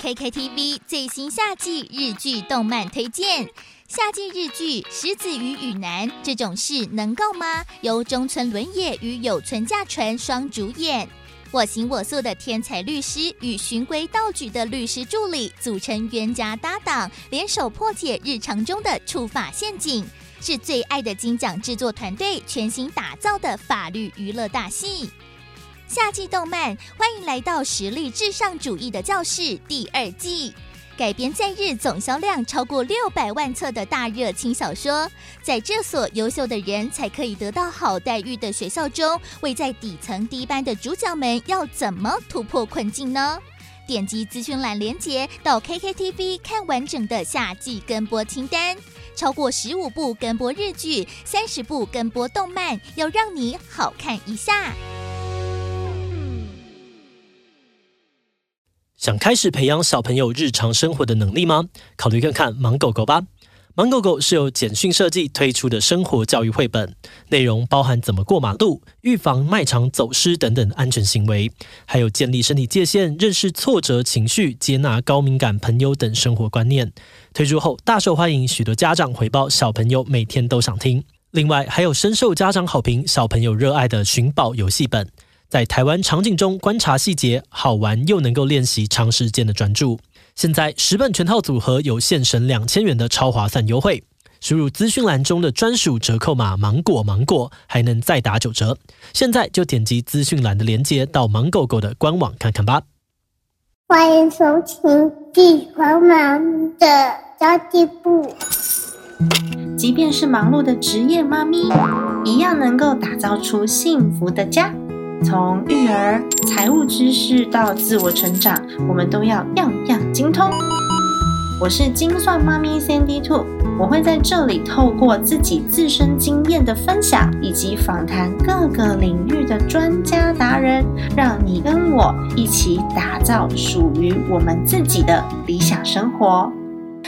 KKTV 最新夏季日剧动漫推荐，夏季日剧《石子与雨男》这种事能够吗？由中村伦也与有村架纯双主演，我行我素的天才律师与循规蹈矩的律师助理组成冤家搭档，联手破解日常中的触法陷阱，是最爱的金奖制作团队全新打造的法律娱乐大戏。夏季动漫，欢迎来到实力至上主义的教室第二季，改编在日总销量超过六百万册的大热轻小说，在这所优秀的人才可以得到好待遇的学校中，位在底层低班的主角们要怎么突破困境呢？点击资讯栏连接到 KKTV 看完整的夏季跟播清单，超过十五部跟播日剧，三十部跟播动漫，要让你好看一下。想开始培养小朋友日常生活的能力吗？考虑看看《盲狗狗》吧。《盲狗狗》是由简讯设计推出的生活教育绘本，内容包含怎么过马路、预防卖场走失等等安全行为，还有建立身体界限、认识挫折情绪、接纳高敏感朋友等生活观念。推出后大受欢迎，许多家长回报小朋友每天都想听。另外，还有深受家长好评、小朋友热爱的寻宝游戏本。在台湾场景中观察细节，好玩又能够练习长时间的专注。现在十本全套组合有现省两千元的超划算优惠，输入资讯栏中的专属折扣码“芒果芒果”，还能再打九折。现在就点击资讯栏的链接到芒狗狗的官网看看吧。欢迎收听《地黄忙的交际部》。即便是忙碌的职业妈咪，一样能够打造出幸福的家。从育儿、财务知识到自我成长，我们都要样样精通。我是精算妈咪 Sandy Two，我会在这里透过自己自身经验的分享，以及访谈各个领域的专家达人，让你跟我一起打造属于我们自己的理想生活。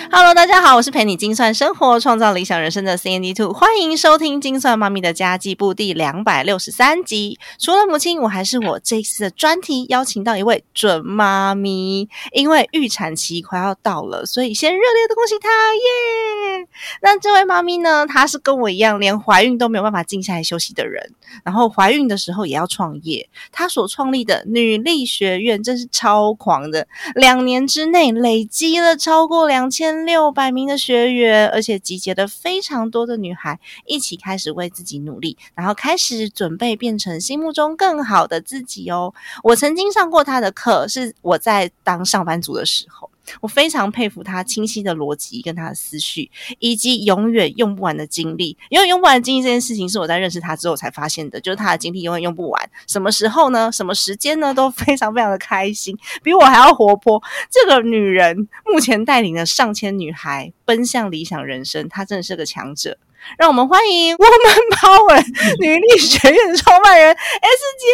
Hello，大家好，我是陪你精算生活、创造理想人生的 C N D Two，欢迎收听精算妈咪的家计部第两百六十三集。除了母亲，我还是我这次的专题邀请到一位准妈咪，因为预产期快要到了，所以先热烈的恭喜她耶！那这位妈咪呢，她是跟我一样，连怀孕都没有办法静下来休息的人，然后怀孕的时候也要创业。她所创立的女力学院真是超狂的，两年之内累积了超过两千。六百名的学员，而且集结了非常多的女孩，一起开始为自己努力，然后开始准备变成心目中更好的自己哦。我曾经上过他的课，是我在当上班族的时候。我非常佩服他清晰的逻辑跟他的思绪，以及永远用不完的精力。因为用不完的精力这件事情，是我在认识他之后才发现的，就是他的精力永远用不完。什么时候呢？什么时间呢？都非常非常的开心，比我还要活泼。这个女人目前带领了上千女孩奔向理想人生，她真的是个强者。让我们欢迎 Woman Power 女力学院创办人 S 姐。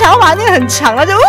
想要把那个很长了，就呜呜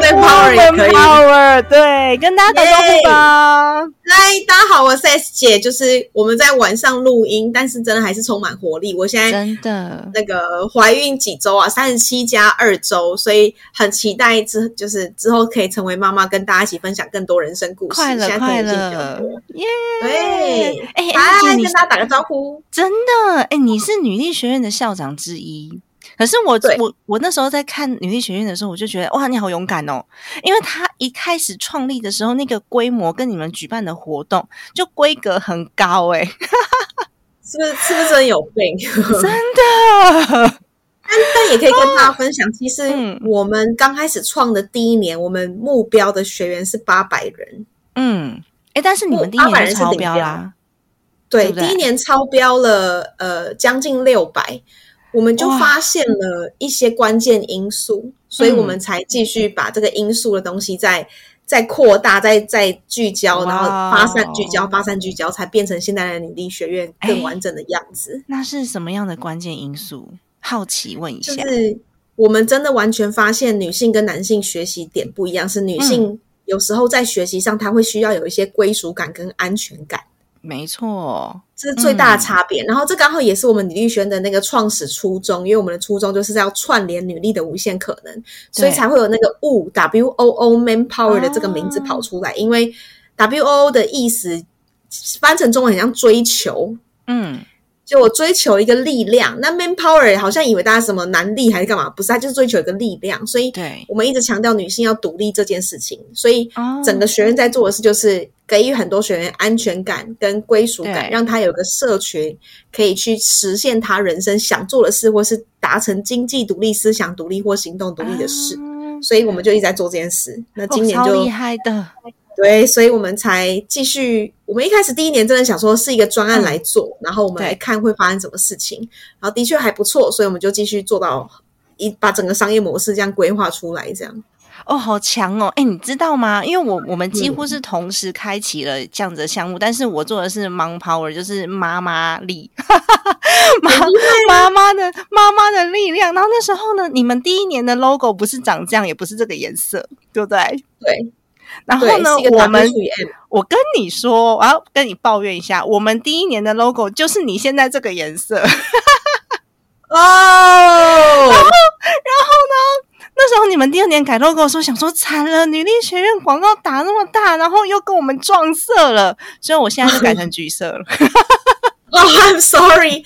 ，power，power，对，跟大家打招呼吧。嗨，大家好，我是 S 姐，就是我们在晚上录音，但是真的还是充满活力。我现在真的那个怀孕几周啊，三十七加二周，所以很期待之就是之后可以成为妈妈，跟大家一起分享更多人生故事。快乐，快乐，耶！对，哎，嗨，跟大家打个招呼。真的，哎，你是女力学院的校长之一。可是我我我那时候在看女力学院的时候，我就觉得哇，你好勇敢哦！因为他一开始创立的时候，那个规模跟你们举办的活动就规格很高，哎，是不是？是不是真有病？真的。但但也可以跟大家分享，其实我们刚开始创的第一年，我们目标的学员是八百人。嗯，哎，但是你们第一年超标啦，对，第一年超标了，呃，将近六百。我们就发现了一些关键因素，所以我们才继续把这个因素的东西再再扩大、再再聚焦，然后发散聚焦、发散聚焦，才变成现在的女力学院更完整的样子。那是什么样的关键因素？好奇问一下，就是我们真的完全发现女性跟男性学习点不一样，是女性有时候在学习上，她会需要有一些归属感跟安全感。没错，这是最大的差别。然后这刚好也是我们女力轩的那个创始初衷，因为我们的初衷就是要串联女力的无限可能，所以才会有那个 “wo W O O Manpower” 的这个名字跑出来。因为 W O O 的意思翻成中文很像追求，嗯。就我追求一个力量，那 man power 好像以为大家什么男力还是干嘛？不是，他就是追求一个力量。所以，我们一直强调女性要独立这件事情。所以，整个学院在做的事就是给予很多学员安全感跟归属感，让他有个社群可以去实现他人生想做的事，或是达成经济独立、思想独立或行动独立的事。所以，我们就一直在做这件事。那今年就厉害的。对，所以我们才继续。我们一开始第一年真的想说是一个专案来做，然后我们来看会发生什么事情。然后的确还不错，所以我们就继续做到一把整个商业模式这样规划出来，这样。哦，好强哦！哎，你知道吗？因为我我们几乎是同时开启了这样子的项目，但是我做的是 Mom Power，就是妈妈力，妈妈妈的妈妈的力量。然后那时候呢，你们第一年的 logo 不是长这样，也不是这个颜色，对不对？对。然后呢，我们我跟你说，我要跟你抱怨一下，我们第一年的 logo 就是你现在这个颜色。哦，然后然后呢，那时候你们第二年改 logo 的时候，想说惨了，女力学院广告打那么大，然后又跟我们撞色了，所以我现在就改 成橘色了。哦，I'm sorry，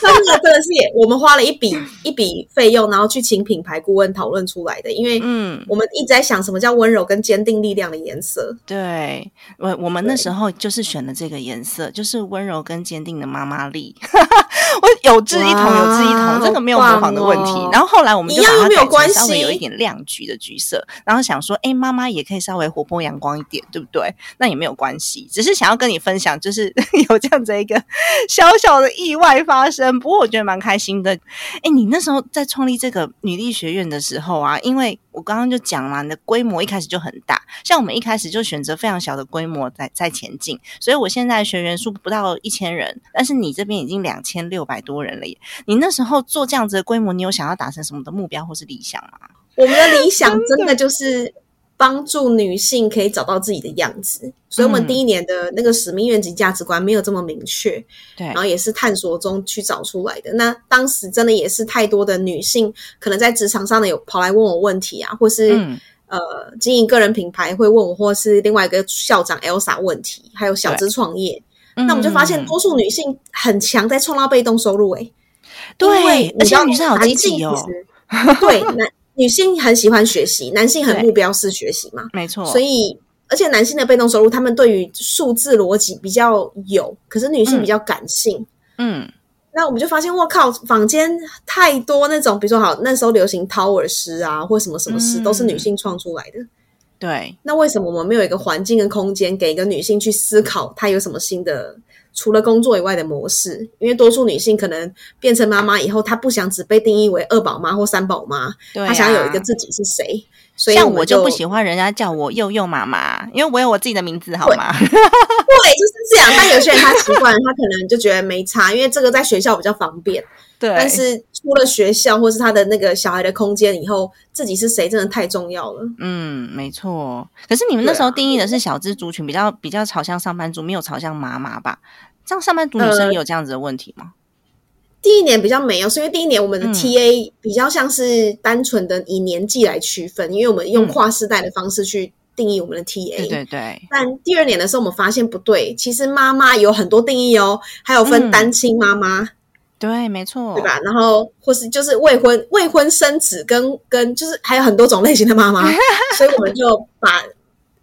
真的真的是我们花了一笔一笔费用，然后去请品牌顾问讨论出来的。因为嗯，我们一直在想什么叫温柔跟坚定力量的颜色。对，我我们那时候就是选的这个颜色，就是温柔跟坚定的妈妈力。我有志一同，有志一同，真的没有模仿的问题。然后后来我们就把它改成稍微有一点亮橘的橘色，然后想说，哎，妈妈也可以稍微活泼阳光一点，对不对？那也没有关系，只是想要跟你分享，就是 有这样子一个。小小的意外发生，不过我觉得蛮开心的。哎，你那时候在创立这个女力学院的时候啊，因为我刚刚就讲了，你的规模一开始就很大，像我们一开始就选择非常小的规模在在前进，所以我现在学员数不到一千人，但是你这边已经两千六百多人了。耶。你那时候做这样子的规模，你有想要达成什么的目标或是理想吗？我们的理 想真的就是。帮助女性可以找到自己的样子，所以我们第一年的那个使命愿景价值观没有这么明确，对，然后也是探索中去找出来的。那当时真的也是太多的女性，可能在职场上的有跑来问我问题啊，或是呃经营个人品牌会问我，或是另外一个校长 Elsa 问题，还有小资创业，那我们就发现多数女性很强在创造被动收入，哎，对，而且女生好积极哦，对，男。女性很喜欢学习，男性很目标式学习嘛，没错。所以，而且男性的被动收入，他们对于数字逻辑比较有，可是女性比较感性。嗯，那我们就发现，我靠，坊间太多那种，比如说，好那时候流行掏耳诗啊，或什么什么诗，都是女性创出来的。对，那为什么我们没有一个环境跟空间，给一个女性去思考，她有什么新的？除了工作以外的模式，因为多数女性可能变成妈妈以后，她不想只被定义为二宝妈或三宝妈，她想有一个自己是谁。所以像我就不喜欢人家叫我幼幼妈妈，因为我有我自己的名字，好吗？对，就是这样。但有些人他习惯，他可能就觉得没差，因为这个在学校比较方便。对，但是出了学校或是他的那个小孩的空间以后，自己是谁真的太重要了。嗯，没错。可是你们那时候定义的是小资族群，比较比较朝向上班族，没有朝向妈妈吧？这样上班族女生也有这样子的问题吗？第一年比较没有，是因为第一年我们的 TA 比较像是单纯的以年纪来区分，因为我们用跨世代的方式去定义我们的 TA。对对对。但第二年的时候，我们发现不对，其实妈妈有很多定义哦，还有分单亲妈妈。对，没错，对吧？然后或是就是未婚未婚生子，跟跟就是还有很多种类型的妈妈，所以我们就把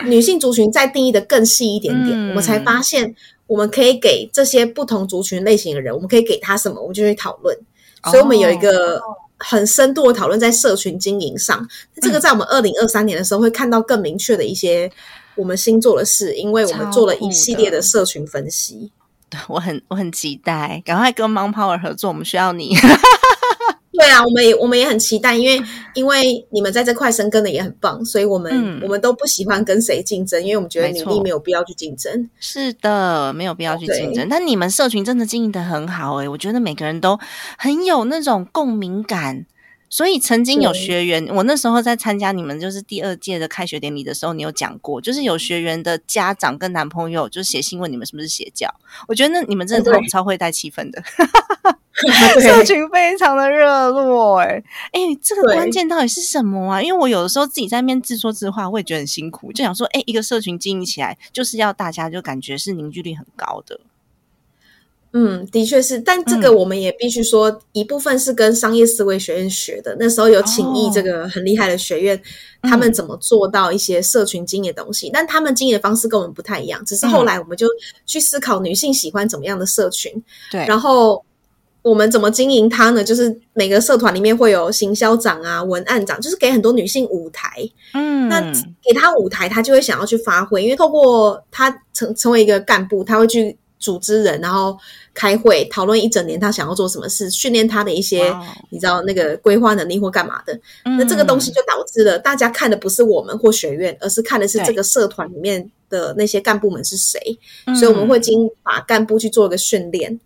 女性族群再定义的更细一点点，我们才发现。我们可以给这些不同族群类型的人，我们可以给他什么，我们就去讨论。所以，我们有一个很深度的讨论在社群经营上。这个在我们二零二三年的时候会看到更明确的一些我们新做的事，因为我们做了一系列的社群分析。对我很我很期待，赶快跟 Mon Power 合作，我们需要你。对，对啊，我们也我们也很期待，因为因为你们在这块生根的也很棒，所以我们我们都不喜欢跟谁竞争，因为我们觉得你力没有必要去竞争。是的，没有必要去竞争。但你们社群真的经营的很好哎，我觉得每个人都很有那种共鸣感。所以曾经有学员，我那时候在参加你们就是第二届的开学典礼的时候，你有讲过，就是有学员的家长跟男朋友就写信问你们是不是邪教。我觉得那你们真的超超会带气氛的，社群非常的热络。哎哎，这个关键到底是什么啊？因为我有的时候自己在面自说自话，我也觉得很辛苦，就想说，哎，一个社群经营起来，就是要大家就感觉是凝聚力很高的。嗯，的确是，但这个我们也必须说，一部分是跟商业思维学院学的。那时候有请益这个很厉害的学院，他们怎么做到一些社群经营的东西？但他们经营的方式跟我们不太一样。只是后来我们就去思考女性喜欢怎么样的社群，对，然后我们怎么经营它呢？就是每个社团里面会有行销长啊、文案长，就是给很多女性舞台。嗯，那给她舞台，她就会想要去发挥，因为透过她成成为一个干部，她会去。组织人，然后开会讨论一整年他想要做什么事，训练他的一些你知道那个规划能力或干嘛的。那这个东西就导致了大家看的不是我们或学院，而是看的是这个社团里面的那些干部们是谁。所以我们会经把干部去做一个训练。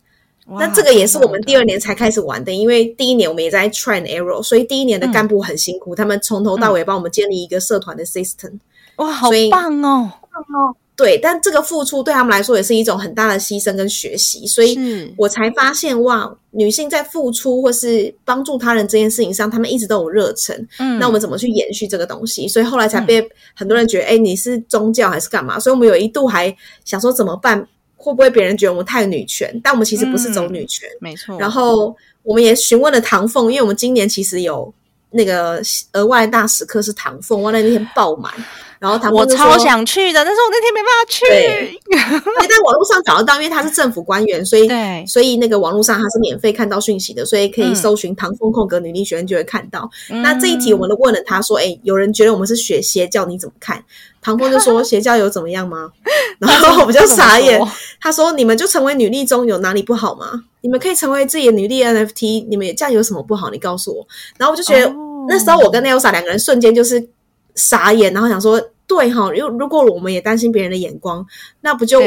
那这个也是我们第二年才开始玩的，因为第一年我们也在 try and error，所以第一年的干部很辛苦，他们从头到尾帮我们建立一个社团的 system。哇，好棒哦！棒哦！对，但这个付出对他们来说也是一种很大的牺牲跟学习，所以我才发现哇，女性在付出或是帮助他人这件事情上，他们一直都有热忱。嗯，那我们怎么去延续这个东西？所以后来才被很多人觉得，哎，你是宗教还是干嘛？所以我们有一度还想说怎么办？会不会别人觉得我们太女权？但我们其实不是走女权，没错。然后我们也询问了唐凤，因为我们今年其实有那个额外大使课是唐凤，哇，那天爆满。然后他我超想去的，但是我那天没办法去。你在 网络上找得到，因为他是政府官员，所以所以那个网络上他是免费看到讯息的，所以可以搜寻唐风空格女力学院就会看到。那这一题我们都问了他说：“哎，有人觉得我们是学邪教，你怎么看？”唐风就说：“ 邪教有怎么样吗？”然后我比较傻眼，他说：“你们就成为女力中有哪里不好吗？你们可以成为自己的女力 NFT，你们这样有什么不好？你告诉我。”然后我就觉得那时候我跟 Nelsa 两个人瞬间就是。傻眼，然后想说，对哈，如如果我们也担心别人的眼光，那不就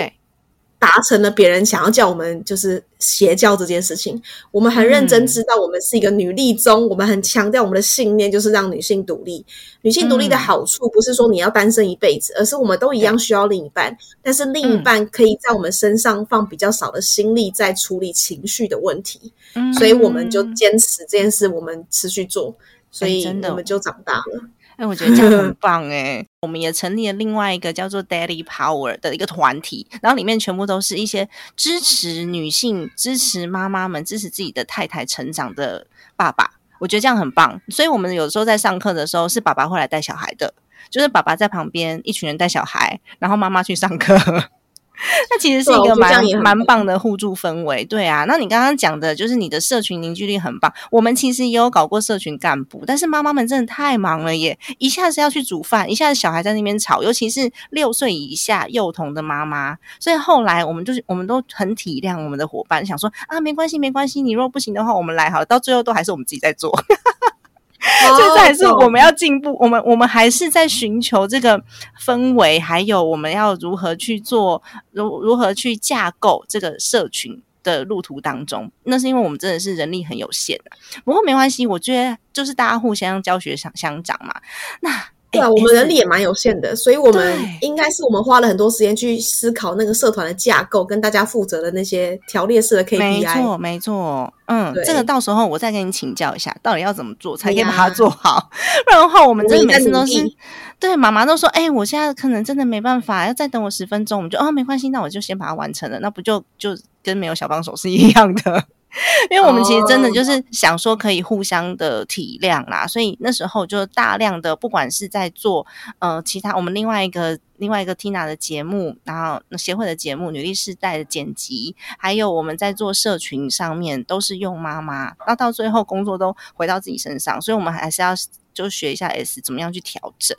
达成了别人想要叫我们就是邪教这件事情？我们很认真知道，我们是一个女力中，我们很强调我们的信念就是让女性独立。女性独立的好处不是说你要单身一辈子，而是我们都一样需要另一半，但是另一半可以在我们身上放比较少的心力在处理情绪的问题。所以我们就坚持这件事，我们持续做，所以我们就长大了。哎，我觉得这样很 棒哎！我们也成立了另外一个叫做 Daddy Power 的一个团体，然后里面全部都是一些支持女性、支持妈妈们、支持自己的太太成长的爸爸。我觉得这样很棒。所以，我们有时候在上课的时候，是爸爸会来带小孩的，就是爸爸在旁边，一群人带小孩，然后妈妈去上课。那其实是一个蛮蛮棒的互助氛围，对啊。那你刚刚讲的就是你的社群凝聚力很棒。我们其实也有搞过社群干部，但是妈妈们真的太忙了耶，一下子要去煮饭，一下子小孩在那边吵，尤其是六岁以下幼童的妈妈。所以后来我们就是我们都很体谅我们的伙伴，想说啊，没关系没关系，你若不行的话，我们来好。到最后都还是我们自己在做。现在是我们要进步，我们我们还是在寻求这个氛围，还有我们要如何去做，如如何去架构这个社群的路途当中。那是因为我们真的是人力很有限啊。不过没关系，我觉得就是大家互相教学相相长嘛。那。对啊，我们人力也蛮有限的，所以我们应该是我们花了很多时间去思考那个社团的架构，跟大家负责的那些条列式的 KPI。没错，没错，嗯，这个到时候我再跟你请教一下，到底要怎么做才可以把它做好？不然的话，我们真的每次都是对妈妈都说：“哎，我现在可能真的没办法，要再等我十分钟。”我们就哦，没关系，那我就先把它完成了，那不就就跟没有小帮手是一样的。因为我们其实真的就是想说可以互相的体谅啦，所以那时候就大量的不管是在做呃其他我们另外一个另外一个 Tina 的节目，然后协会的节目女力世代的剪辑，还有我们在做社群上面都是用妈妈，那到最后工作都回到自己身上，所以我们还是要就学一下 S 怎么样去调整。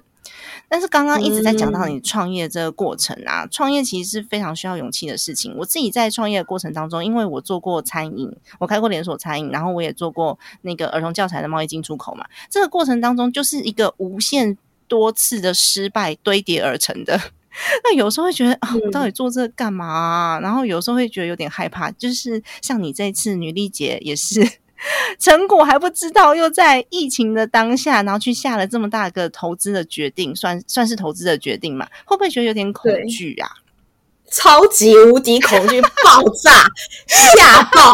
但是刚刚一直在讲到你创业这个过程啊，创业其实是非常需要勇气的事情。我自己在创业的过程当中，因为我做过餐饮，我开过连锁餐饮，然后我也做过那个儿童教材的贸易进出口嘛。这个过程当中，就是一个无限多次的失败堆叠而成的。那有时候会觉得啊，我到底做这干嘛？然后有时候会觉得有点害怕。就是像你这次女力姐也是。成果还不知道，又在疫情的当下，然后去下了这么大个投资的决定，算算是投资的决定嘛？会不会觉得有点恐惧啊？超级无敌恐惧，爆炸，吓爆！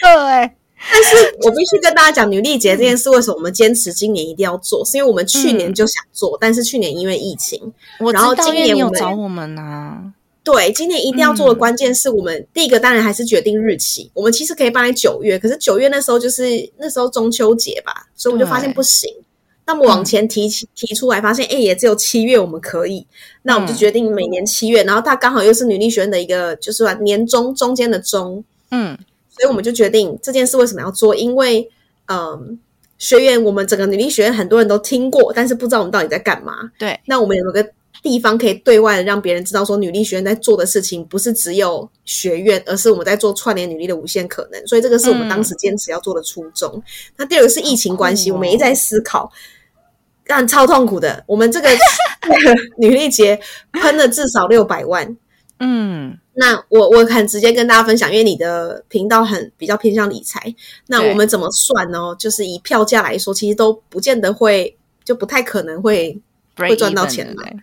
对，但是我必须跟大家讲，女力节这件事，为什么我们坚持今年一定要做？是因为我们去年就想做，但是去年因为疫情，我然后今年有找我们呢。对，今年一定要做的关键是我们第一个当然还是决定日期。我们其实可以办在九月，可是九月那时候就是那时候中秋节吧，所以我就发现不行。那么往前提提出来，发现哎，也只有七月我们可以。那我们就决定每年七月，然后它刚好又是女力学院的一个就是年中中间的中，嗯，所以我们就决定这件事为什么要做？因为嗯，学院我们整个女力学院很多人都听过，但是不知道我们到底在干嘛。对，那我们有个。地方可以对外的让别人知道，说女力学院在做的事情不是只有学院，而是我们在做串联女力的无限可能。所以这个是我们当时坚持要做的初衷。那第二个是疫情关系，我们一直在思考，但超痛苦的。我们这个 女力节喷了至少六百万。嗯，那我我很直接跟大家分享，因为你的频道很比较偏向理财。那我们怎么算呢？就是以票价来说，其实都不见得会，就不太可能会。会赚到钱来，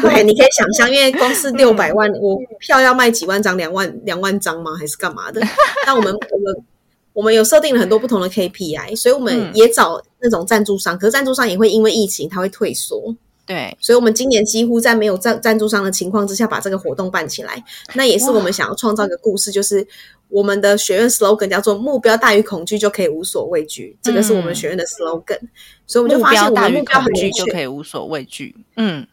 对，你可以想象，因为光是六百万，我票要卖几万张，两万两万张吗？还是干嘛的？那我们我们我们有设定了很多不同的 KPI，所以我们也找那种赞助商，可是赞助商也会因为疫情，他会退缩。对，所以我们今年几乎在没有赞赞助商的情况之下，把这个活动办起来。那也是我们想要创造一个故事，就是我们的学院 slogan 叫做“目标大于恐惧就可以无所畏惧”，这个是我们学院的 slogan。所以我们就发现，我们目标很明确，就可以无所畏惧。嗯，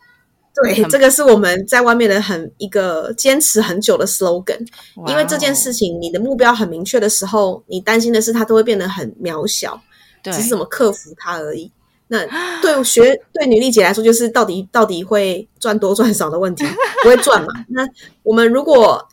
对，这个是我们在外面的很一个坚持很久的 slogan。因为这件事情，你的目标很明确的时候，你担心的是它都会变得很渺小，只是怎么克服它而已。那对学对女力姐来说，就是到底到底会赚多赚少的问题，不会赚嘛？那我们如果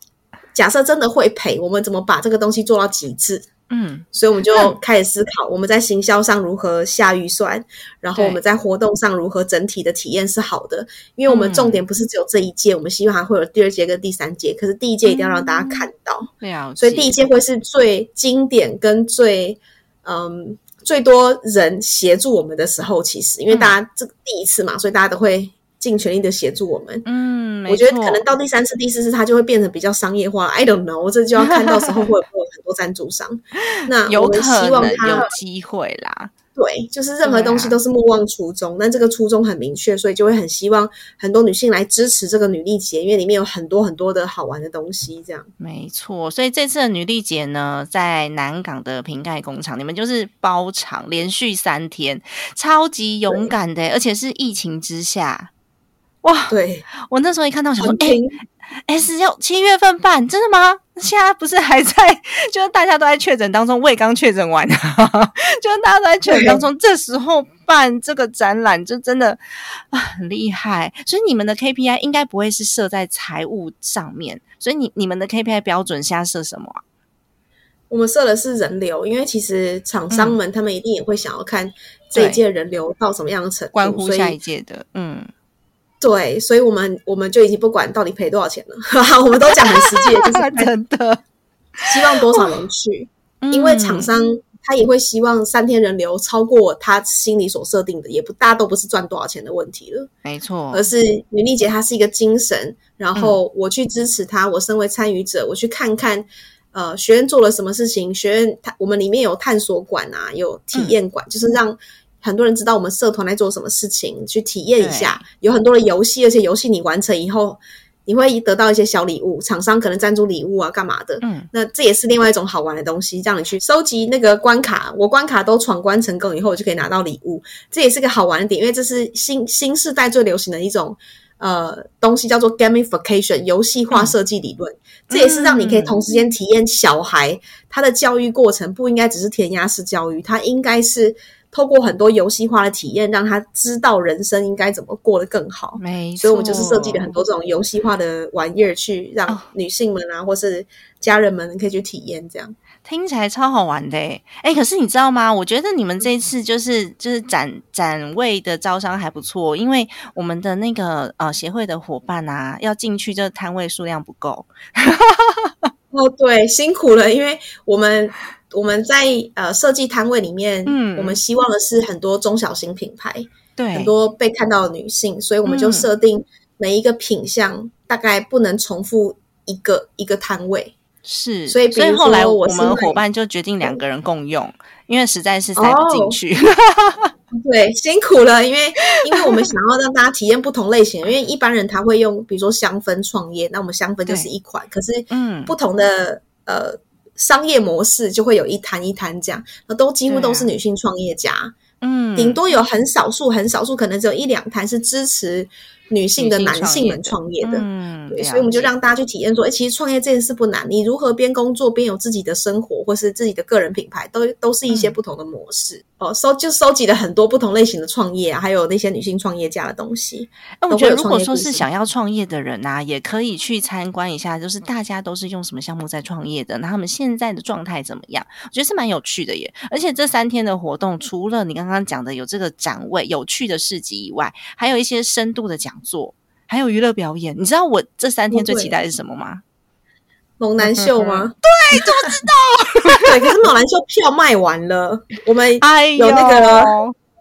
假设真的会赔，我们怎么把这个东西做到极致？嗯，所以我们就开始思考，我们在行销上如何下预算，然后我们在活动上如何整体的体验是好的，因为我们重点不是只有这一届，我们希望还会有第二届跟第三届，可是第一届一定要让大家看到，对啊，所以第一届会是最经典跟最嗯。最多人协助我们的时候，其实因为大家这第一次嘛，所以大家都会尽全力的协助我们。嗯，我觉得可能到第三次、第四次，它就会变成比较商业化。I don't know，我这就要看到时候会不会有很多赞助商。那有可能有机会啦。对，就是任何东西都是莫忘初衷，但这个初衷很明确，所以就会很希望很多女性来支持这个女力节，因为里面有很多很多的好玩的东西。这样没错，所以这次的女力节呢，在南港的瓶盖工厂，你们就是包场，连续三天，超级勇敢的，而且是疫情之下，哇！对我那时候一看到，想说，哎。S 要七月份办，真的吗？现在不是还在，就是大家都在确诊当中，我也刚确诊完，就是大家都在确诊当中，这时候办这个展览，就真的啊很厉害。所以你们的 KPI 应该不会是设在财务上面，所以你你们的 KPI 标准现在设什么？我们设的是人流，因为其实厂商们他们一定也会想要看这一届人流到什么样的程度，关乎下一届的，嗯。对，所以我们我们就已经不管到底赔多少钱了，我们都讲很实际，就是 真的希望多少人去，因为厂商他也会希望三天人流超过他心里所设定的，也不大都不是赚多少钱的问题了，没错，而是女丽姐她是一个精神，然后我去支持她，我身为参与者，我去看看呃学院做了什么事情，学院它我们里面有探索馆啊，有体验馆，就是让。很多人知道我们社团在做什么事情，去体验一下。有很多的游戏，而且游戏你完成以后，你会得到一些小礼物。厂商可能赞助礼物啊，干嘛的？嗯，那这也是另外一种好玩的东西，让你去收集那个关卡。我关卡都闯关成功以后，我就可以拿到礼物。这也是个好玩的点，因为这是新新时代最流行的一种呃东西，叫做 gamification 游戏化设计理论。这也是让你可以同时间体验小孩他的教育过程，不应该只是填鸭式教育，它应该是。透过很多游戏化的体验，让他知道人生应该怎么过得更好。没错，所以我们就是设计了很多这种游戏化的玩意儿，去让女性们啊，或是家人们可以去体验。这样听起来超好玩的诶哎，可是你知道吗？我觉得你们这一次就是就是展展位的招商还不错，因为我们的那个呃协会的伙伴啊，要进去这摊位数量不够。哦，对，辛苦了，因为我们我们在呃设计摊位里面，嗯，我们希望的是很多中小型品牌，对，很多被看到的女性，所以我们就设定每一个品相大概不能重复一个一个摊位，是，所以所以后来我们伙伴就决定两个人共用，因为实在是塞不进去。对，辛苦了，因为 因为我们想要让大家体验不同类型，因为一般人他会用，比如说香氛创业，那我们香氛就是一款，可是嗯，不同的呃商业模式就会有一摊一摊这样，那都几乎都是女性创业家，嗯，顶多有很少数很少数，可能只有一两摊是支持。女性的男性们创业的，嗯，对，所以我们就让大家去体验说，哎，其实创业这件事不难，你如何边工作边有自己的生活，或是自己的个人品牌，都都是一些不同的模式哦。收就收集了很多不同类型的创业啊，还有那些女性创业家的东西。那我觉得，如果说是想要创业的人啊，也可以去参观一下，就是大家都是用什么项目在创业的，那他们现在的状态怎么样？我觉得是蛮有趣的耶。而且这三天的活动，除了你刚刚讲的有这个展位、有趣的市集以外，还有一些深度的讲。做还有娱乐表演，你知道我这三天最期待的是什么吗？猛男秀吗？对，怎么知道？对，可是猛男秀票卖完了，我们有那个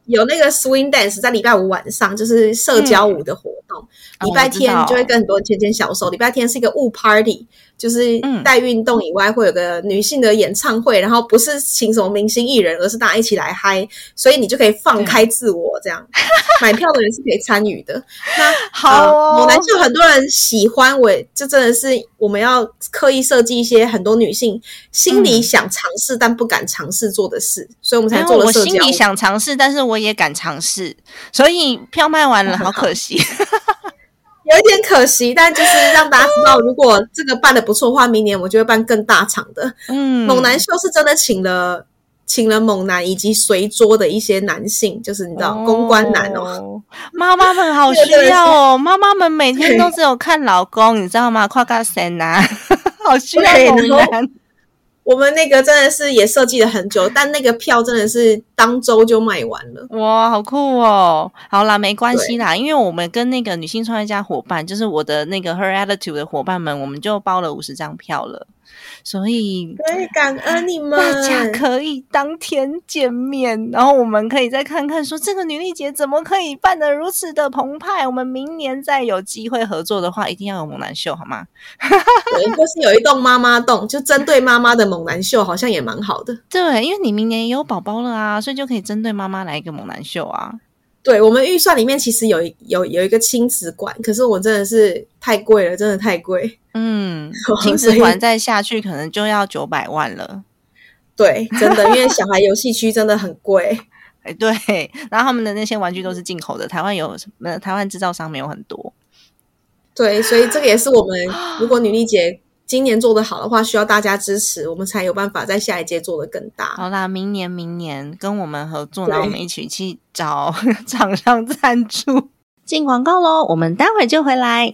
有那个 swing dance 在礼拜五晚上，就是社交舞的活动。礼拜天就会跟很多人牵牵小手。礼拜天是一个雾 party。就是带运动以外，会有个女性的演唱会，然后不是请什么明星艺人，而是大家一起来嗨，所以你就可以放开自我，这样 买票的人是可以参与的。那好，某男就很多人喜欢，我这真的是我们要刻意设计一些很多女性心里想尝试但不敢尝试做的事，所以我们才做了。我心里想尝试，但是我也敢尝试，所以票卖完了，好可惜。有一点可惜，但就是让大家知道，如果这个办的不错的话，明年我就会办更大场的。嗯，猛男秀是真的请了请了猛男以及随桌的一些男性，就是你知道公关男哦，妈妈们好需要哦，妈妈们每天都只有看老公，你知道吗？夸夸神男，好需要猛男。我们那个真的是也设计了很久，但那个票真的是当周就卖完了。哇，好酷哦！好啦，没关系啦，因为我们跟那个女性创业家伙伴，就是我的那个 Her Attitude 的伙伴们，我们就包了五十张票了。所以，所以，感恩你们，大家可以当天见面，然后我们可以再看看，说这个女力节怎么可以办得如此的澎湃。我们明年再有机会合作的话，一定要有猛男秀，好吗？对，或是有一栋妈妈栋，就针对妈妈的猛男秀，好像也蛮好的。对，因为你明年也有宝宝了啊，所以就可以针对妈妈来一个猛男秀啊。对我们预算里面其实有有有一个亲子馆，可是我真的是太贵了，真的太贵。嗯，亲子馆再下去可能就要九百万了。对，真的，因为小孩游戏区真的很贵。哎，对，然后他们的那些玩具都是进口的，台湾有呃台湾制造商没有很多。对，所以这个也是我们如果女力姐。今年做得好的话，需要大家支持，我们才有办法在下一届做得更大。好啦，明年明年跟我们合作，然后我们一起去找 厂商赞助。进广告喽，我们待会就回来。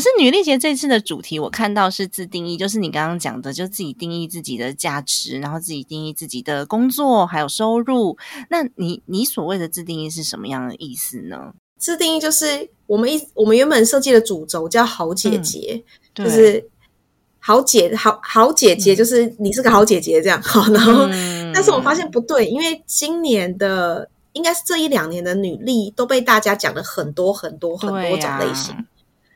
可是女力节这次的主题，我看到是自定义，就是你刚刚讲的，就自己定义自己的价值，然后自己定义自己的工作还有收入。那你你所谓的自定义是什么样的意思呢？自定义就是我们一我们原本设计的主轴叫好姐姐，就是好姐好好姐姐，就是你是个好姐姐这样。好，然后 但是我发现不对，因为今年的应该是这一两年的女力都被大家讲了很多很多很多种类型。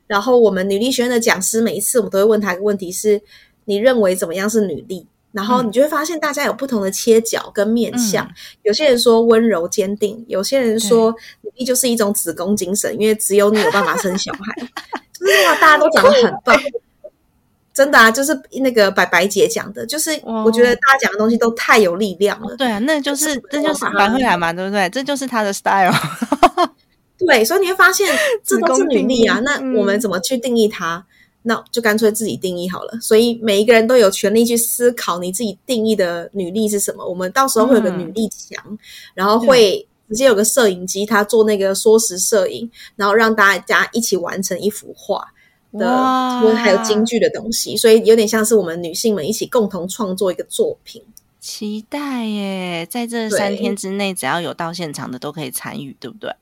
然后我们女力学院的讲师每一次我们都会问他一个问题：是你认为怎么样是女力？然后你就会发现大家有不同的切角跟面相。有些人说温柔坚定，有些人说女力就是一种子宫精神，因为只有你有办法生小孩。就是哇，大家都讲的很棒，真的啊！就是那个白白姐讲的，就是我觉得大家讲的东西都太有力量了。对啊，那就是这就是白慧兰嘛，对不对？这就是她的 style。对，所以你会发现这都是女力啊。那我们怎么去定义它？那就干脆自己定义好了。所以每一个人都有权利去思考你自己定义的女力是什么。我们到时候会有个女力墙，然后会直接有个摄影机，他做那个缩时摄影，然后让大家一起完成一幅画的，还有京剧的东西。所以有点像是我们女性们一起共同创作一个作品。期待耶！在这三天之内，只要有到现场的都可以参与，对不对？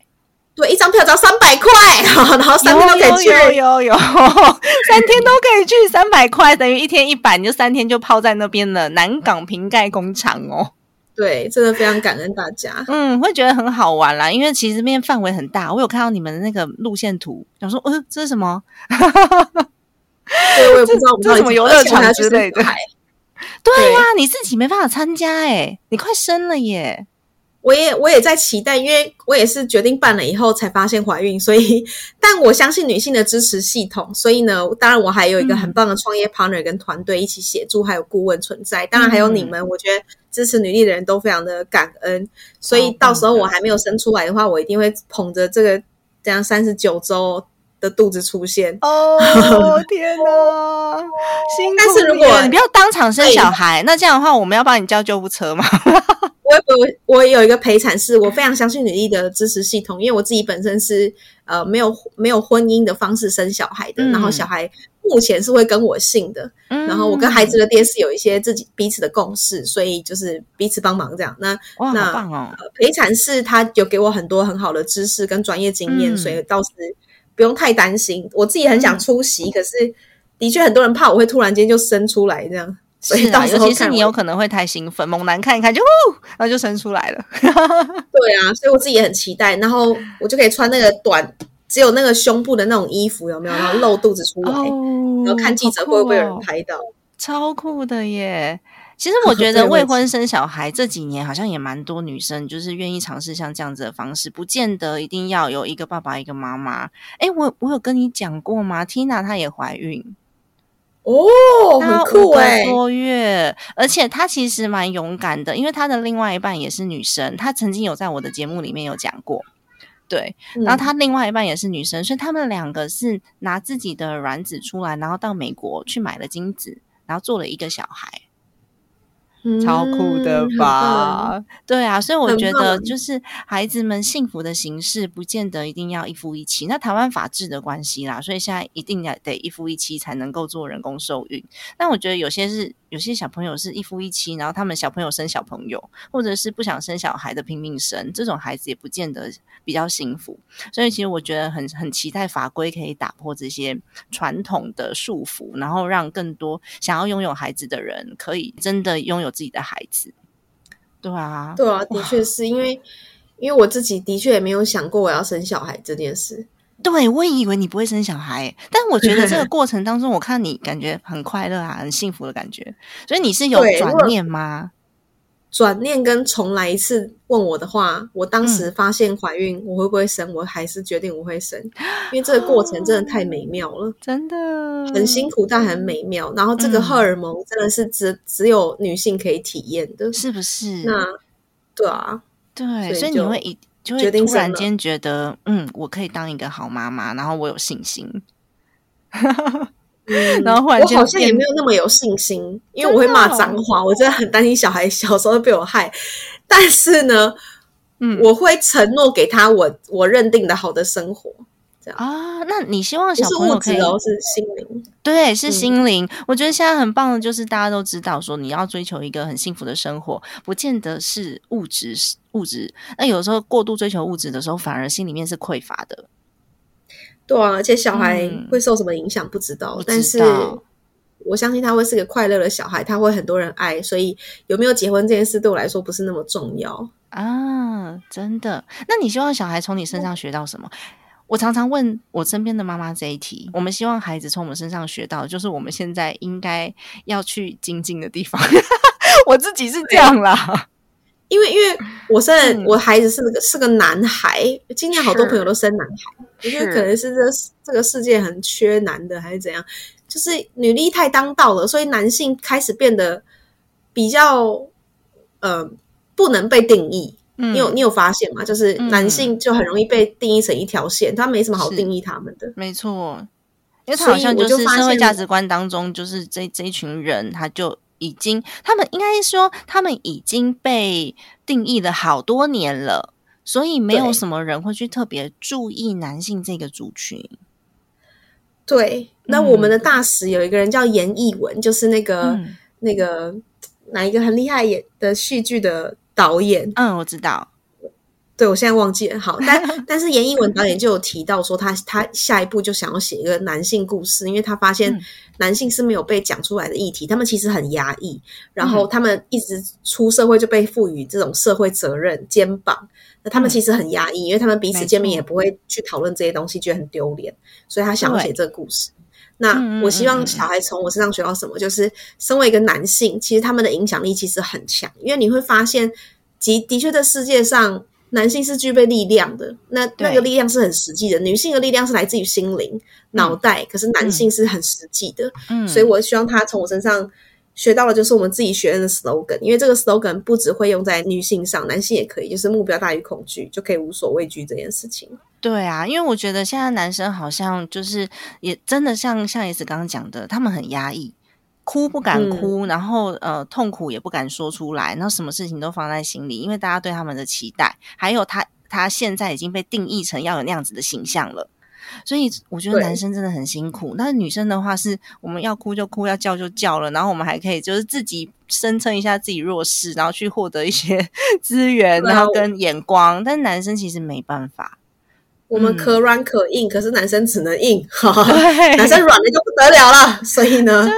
对，一张票只要三百块，然后三天都可以去，有有有，三天都可以去，三百块等于一天一百，你就三天就泡在那边了。南港瓶盖工厂哦，对，真的非常感恩大家。嗯，会觉得很好玩啦，因为其实面范围很大。我有看到你们的那个路线图，想说，呃，这是什么？对，我也不知道，这什么游乐场之类的。对呀，你自己没办法参加哎，你快生了耶。我也我也在期待，因为我也是决定办了以后才发现怀孕，所以 但我相信女性的支持系统，所以呢，当然我还有一个很棒的创业 partner 跟团队一起协助，还有顾问存在，当然还有你们，我觉得支持女力的人都非常的感恩，所以到时候我还没有生出来的话，我一定会捧着这个这样三十九周的肚子出现。哦 天哪，但是如果你不要当场生小孩，那这样的话，我们要帮你叫救护车吗？我我有一个陪产室，我非常相信女力的支持系统，因为我自己本身是呃没有没有婚姻的方式生小孩的，然后小孩目前是会跟我姓的，然后我跟孩子的爹是有一些自己彼此的共识，所以就是彼此帮忙这样。那那陪产室他有给我很多很好的知识跟专业经验，所以倒是不用太担心。我自己很想出席，可是的确很多人怕我会突然间就生出来这样。所以到时候其实你有可能会太兴奋，猛男看一看就，然后就生出来了。对啊，所以我自己也很期待，然后我就可以穿那个短，只有那个胸部的那种衣服，有没有？然后露肚子出来，然后看记者会不会有人拍到，超酷的耶！其实 我觉得未婚生小孩这几年好像也蛮多女生就是愿意尝试像这样子的方式，不见得一定要有一个爸爸一个妈妈。哎，我我有跟你讲过吗？Tina 她也怀孕。哦，很酷哎！多月，而且他其实蛮勇敢的，因为他的另外一半也是女生，他曾经有在我的节目里面有讲过，对。然后他另外一半也是女生，所以他们两个是拿自己的卵子出来，然后到美国去买了精子，然后做了一个小孩。超酷的吧？对啊，所以我觉得就是孩子们幸福的形式，不见得一定要一夫一妻。那台湾法制的关系啦，所以现在一定要得一夫一妻才能够做人工受孕。但我觉得有些是有些小朋友是一夫一妻，然后他们小朋友生小朋友，或者是不想生小孩的拼命生，这种孩子也不见得比较幸福。所以其实我觉得很很期待法规可以打破这些传统的束缚，然后让更多想要拥有孩子的人可以真的拥有自己的孩子。对啊，对啊，的确是因为因为我自己的确也没有想过我要生小孩这件事。对，我也以为你不会生小孩，但我觉得这个 过程当中，我看你感觉很快乐啊，很幸福的感觉。所以你是有转念吗？转念跟重来一次问我的话，我当时发现怀孕，我会不会生？我还是决定我会生，因为这个过程真的太美妙了，真的很辛苦，但很美妙。然后这个荷尔蒙真的是只只有女性可以体验的，是不是？那对啊，对，所以你会一。就会突然间觉得，嗯，我可以当一个好妈妈，然后我有信心。然后忽然间，我好像也没有那么有信心，因为我会骂脏话，我真的很担心小孩小时候被我害。但是呢，嗯，我会承诺给他我我认定的好的生活。啊，那你希望小朋友可以是心灵？对，是心灵。我觉得现在很棒的就是大家都知道，说你要追求一个很幸福的生活，不见得是物质物质。那有时候过度追求物质的时候，反而心里面是匮乏的。对啊，而且小孩会受什么影响不知道，但是我相信他会是个快乐的小孩，他会很多人爱，所以有没有结婚这件事对我来说不是那么重要啊！真的？那你希望小孩从你身上学到什么？我常常问我身边的妈妈这一题：我们希望孩子从我们身上学到，就是我们现在应该要去精进的地方。我自己是这样啦，因为因为我生我孩子是个是个男孩，今年好多朋友都生男孩，我觉得可能是这这个世界很缺男的，还是怎样？就是女力太当道了，所以男性开始变得比较呃不能被定义。你有你有发现吗？就是男性就很容易被定义成一条线，他没什么好定义他们的。没错，因为他好像就是社会价值观当中，就是这这一群人，他就已经，他们应该说，他们已经被定义了好多年了，所以没有什么人会去特别注意男性这个族群。对，那我们的大使有一个人叫严艺文，就是那个那个哪一个很厉害演的戏剧的。导演，嗯，我知道，对我现在忘记了。好，但 但是严艺文导演就有提到说，他他下一步就想要写一个男性故事，因为他发现男性是没有被讲出来的议题，他们其实很压抑，然后他们一直出社会就被赋予这种社会责任肩膀，那他们其实很压抑，因为他们彼此见面也不会去讨论这些东西，觉得很丢脸，所以他想要写这个故事。那我希望小孩从我身上学到什么？就是身为一个男性，其实他们的影响力其实很强，因为你会发现，即的确在世界上，男性是具备力量的。那那个力量是很实际的，女性的力量是来自于心灵、脑袋，可是男性是很实际的。嗯，所以我希望他从我身上学到了就是我们自己学院的 slogan，因为这个 slogan 不只会用在女性上，男性也可以，就是目标大于恐惧，就可以无所畏惧这件事情。对啊，因为我觉得现在男生好像就是也真的像像也是刚刚讲的，他们很压抑，哭不敢哭，然后呃痛苦也不敢说出来，然后什么事情都放在心里，因为大家对他们的期待，还有他他现在已经被定义成要有那样子的形象了，所以我觉得男生真的很辛苦。但是女生的话是我们要哭就哭，要叫就叫了，然后我们还可以就是自己声称一下自己弱势，然后去获得一些 资源，然后跟眼光。但是男生其实没办法。我们可软可硬，可是男生只能硬，男生软了就不得了了。所以呢，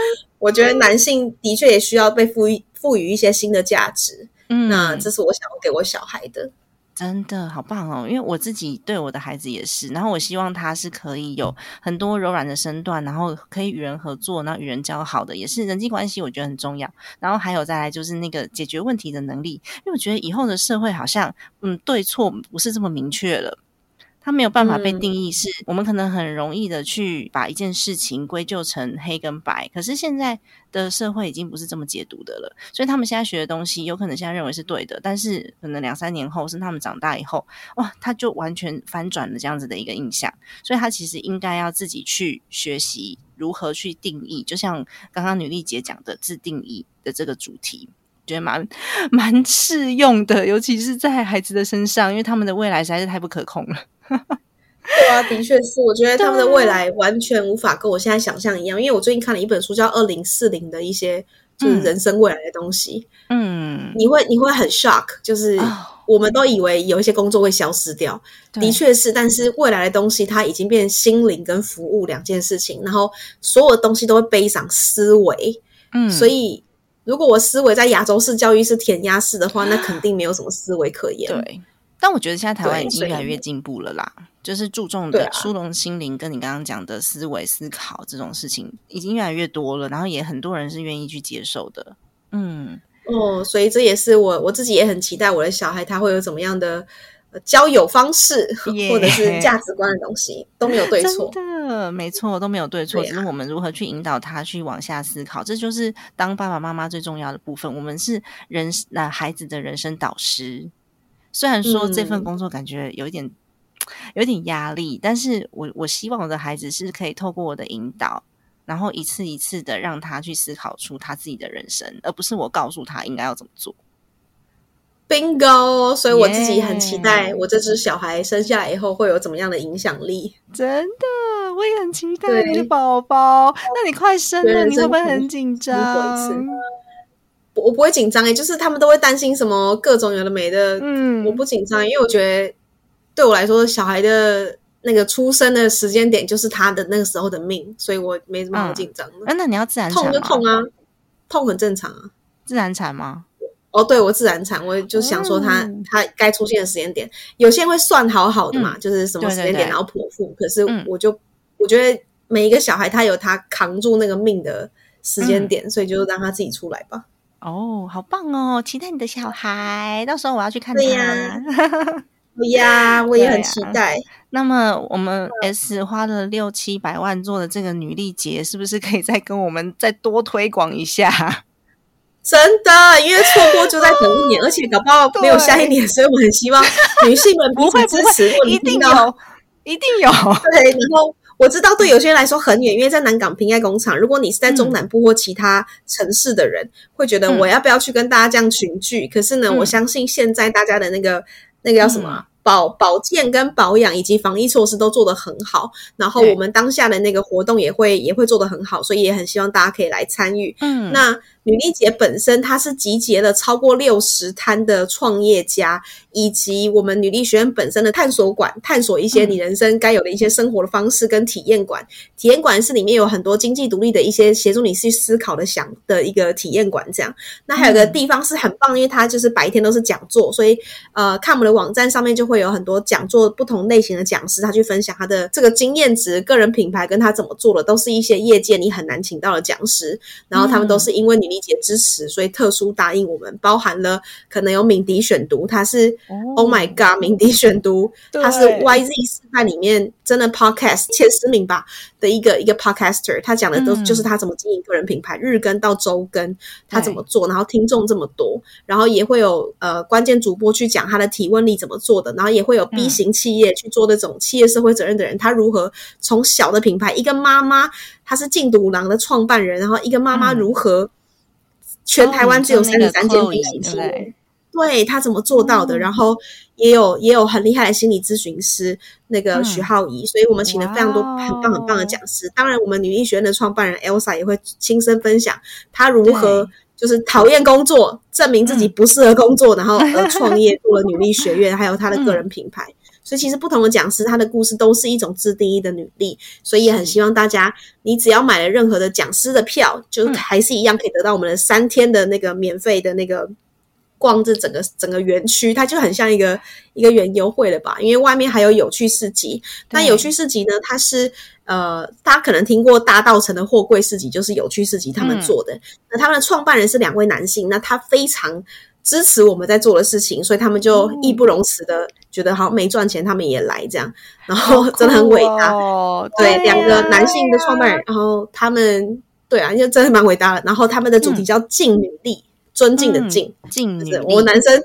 我觉得男性的确也需要被赋予赋予一些新的价值。嗯，那这是我想要给我小孩的。真的好棒哦！因为我自己对我的孩子也是，然后我希望他是可以有很多柔软的身段，然后可以与人合作，然后与人交好的，也是人际关系，我觉得很重要。然后还有再来就是那个解决问题的能力，因为我觉得以后的社会好像嗯对错不是这么明确了。他没有办法被定义，是我们可能很容易的去把一件事情归咎成黑跟白。可是现在的社会已经不是这么解读的了，所以他们现在学的东西，有可能现在认为是对的，但是可能两三年后，是他们长大以后，哇，他就完全翻转了这样子的一个印象。所以他其实应该要自己去学习如何去定义，就像刚刚女丽姐讲的自定义的这个主题。觉得蛮蛮适用的，尤其是在孩子的身上，因为他们的未来实在是太不可控了。对啊，的确是，我觉得他们的未来完全无法跟我现在想象一样。因为我最近看了一本书，叫《二零四零》的一些就是人生未来的东西。嗯，你会你会很 shock，就是我们都以为有一些工作会消失掉，的确是，但是未来的东西它已经变心灵跟服务两件事情，然后所有的东西都会背上思维。嗯，所以如果我思维在亚洲式教育是填鸭式的话，那肯定没有什么思维可言。对，但我觉得现在台湾已经越来越进步了啦，就是注重的疏通心灵，跟你刚刚讲的思维思考这种事情已经越来越多了，然后也很多人是愿意去接受的。嗯。哦，所以这也是我我自己也很期待我的小孩他会有怎么样的交友方式，或者是价值观的东西都没有对错的，没错都没有对错，只是我们如何去引导他去往下思考，这就是当爸爸妈妈最重要的部分。我们是人那孩子的人生导师，虽然说这份工作感觉有一点有点压力，但是我我希望我的孩子是可以透过我的引导。然后一次一次的让他去思考出他自己的人生，而不是我告诉他应该要怎么做。Bingo！所以我自己很期待我这只小孩生下来以后会有怎么样的影响力。真的，我也很期待你的宝宝。那你快生了，你会不会很紧张？我不会紧张哎，就是他们都会担心什么各种有的没的。嗯，我不紧张，因为我觉得对我来说，小孩的。那个出生的时间点就是他的那个时候的命，所以我没什么好紧张的。那你要自然产痛就痛啊，痛很正常啊。自然产吗？哦，对我自然产，我就想说他他该出现的时间点，有些人会算好好的嘛，就是什么时间点然后剖腹。可是我就我觉得每一个小孩他有他扛住那个命的时间点，所以就让他自己出来吧。哦，好棒哦，期待你的小孩，到时候我要去看他。对呀，我也很期待。那么，我们 S 花了六七百万做的这个女力节，是不是可以再跟我们再多推广一下？真的，因为错过就在等一年，而且搞不好没有下一年，所以我很希望女性们彼此支持。一定有，一定有。对，然后我知道，对有些人来说很远，因为在南港平爱工厂。如果你是在中南部或其他城市的人，会觉得我要不要去跟大家这样群聚？可是呢，我相信现在大家的那个。那个叫什么保保健跟保养以及防疫措施都做得很好，然后我们当下的那个活动也会也会做得很好，所以也很希望大家可以来参与。嗯，那。女力节本身，它是集结了超过六十摊的创业家，以及我们女力学院本身的探索馆，探索一些你人生该有的一些生活的方式跟体验馆。体验馆是里面有很多经济独立的一些协助你去思考的想的一个体验馆。这样，那还有个地方是很棒，因为它就是白天都是讲座，所以呃，看我们的网站上面就会有很多讲座，不同类型的讲师，他去分享他的这个经验值、个人品牌跟他怎么做的，都是一些业界你很难请到的讲师，然后他们都是因为女力。节支持，所以特殊答应我们，包含了可能有敏迪选读，他是 Oh my God，敏迪选读，他是 YZ 四代里面真的 Podcast 前十名吧的一个一个 Podcaster，他讲的都就是他怎么经营个人品牌，日更到周更，他怎么做，然后听众这么多，然后也会有呃关键主播去讲他的提问力怎么做的，然后也会有 B 型企业去做那种企业社会责任的人，他如何从小的品牌，一个妈妈，她是禁毒狼的创办人，然后一个妈妈如何。全台湾只有三十三间 B 型企业，对？他怎么做到的？然后也有也有很厉害的心理咨询师，那个徐浩怡，所以我们请了非常多很棒很棒的讲师。当然，我们女力学院的创办人 Elsa 也会亲身分享她如何就是讨厌工作，证明自己不适合工作，然后 而创业做了女力学院，还有她的个人品牌。所以其实不同的讲师，他的故事都是一种自定义的履历，所以也很希望大家，你只要买了任何的讲师的票，就还是一样可以得到我们的三天的那个免费的那个逛这整个整个园区，它就很像一个一个园游会了吧？因为外面还有有趣市集，那有趣市集呢，它是呃，大家可能听过大道城的货柜市集，就是有趣市集他们做的，那他们的创办人是两位男性，那他非常。支持我们在做的事情，所以他们就义不容辞的觉得好像没赚钱，他们也来这样，然后真的很伟大。哦对，两个男性的创办人，然后他们对啊，就真的蛮伟大的。然后他们的主题叫敬女力，尊敬的敬，敬女。我男生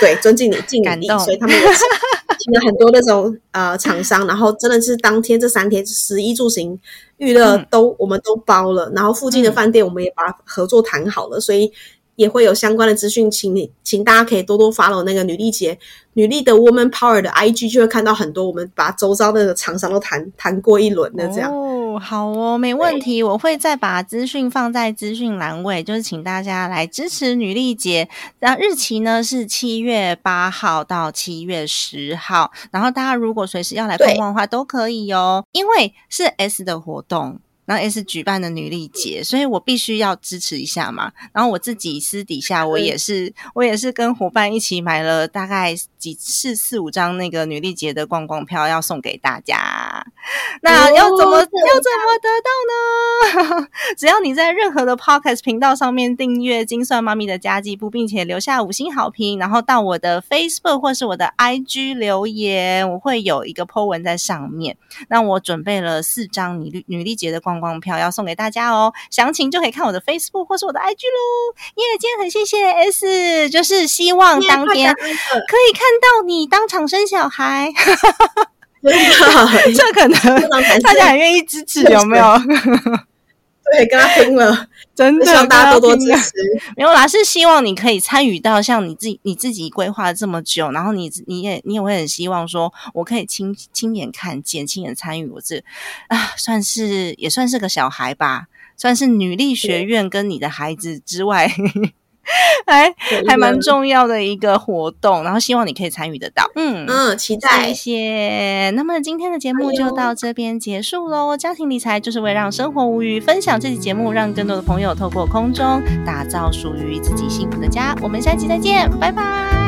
对尊敬你，敬女力，所以他们也 请了很多那种呃厂商，然后真的是当天这三天食衣住行娱乐都我们都包了，然后附近的饭店我们也把合作谈好了，所以。也会有相关的资讯，请你，请大家可以多多 follow 那个女力节、女力的 Woman Power 的 IG，就会看到很多我们把周遭的厂商都谈谈过一轮的这样。哦，好哦，没问题，我会再把资讯放在资讯栏位，就是请大家来支持女力节。那日期呢是七月八号到七月十号，然后大家如果随时要来逛逛的话，都可以哦，因为是 S 的活动。然后 S 举办的女力节，所以我必须要支持一下嘛。然后我自己私底下，我也是，我也是跟伙伴一起买了大概几四四五张那个女力节的逛逛票，要送给大家。那要怎么要怎么得到呢？只要你在任何的 Podcast 频道上面订阅金算妈咪的家计部，并且留下五星好评，然后到我的 Facebook 或是我的 IG 留言，我会有一个 po 文在上面。那我准备了四张女女力节的逛。逛票要送给大家哦，详情就可以看我的 Facebook 或是我的 IG 喽。耶，今天很谢谢 S，就是希望当天可以看到你当场生小孩。这可能大家很愿意支持，有没有？对，跟他拼了，真的，希望大家多多支持。没有啦，是希望你可以参与到像你自己你自己规划了这么久，然后你你也你也会很希望说，我可以亲亲眼看见，亲眼参与我这啊，算是也算是个小孩吧，算是女力学院跟你的孩子之外。还还蛮重要的一个活动，然后希望你可以参与得到。嗯嗯，期待。谢谢。那么今天的节目就到这边结束喽。家庭理财就是为让生活无虞，分享这期节目，让更多的朋友透过空中打造属于自己幸福的家。我们下期再见，拜拜。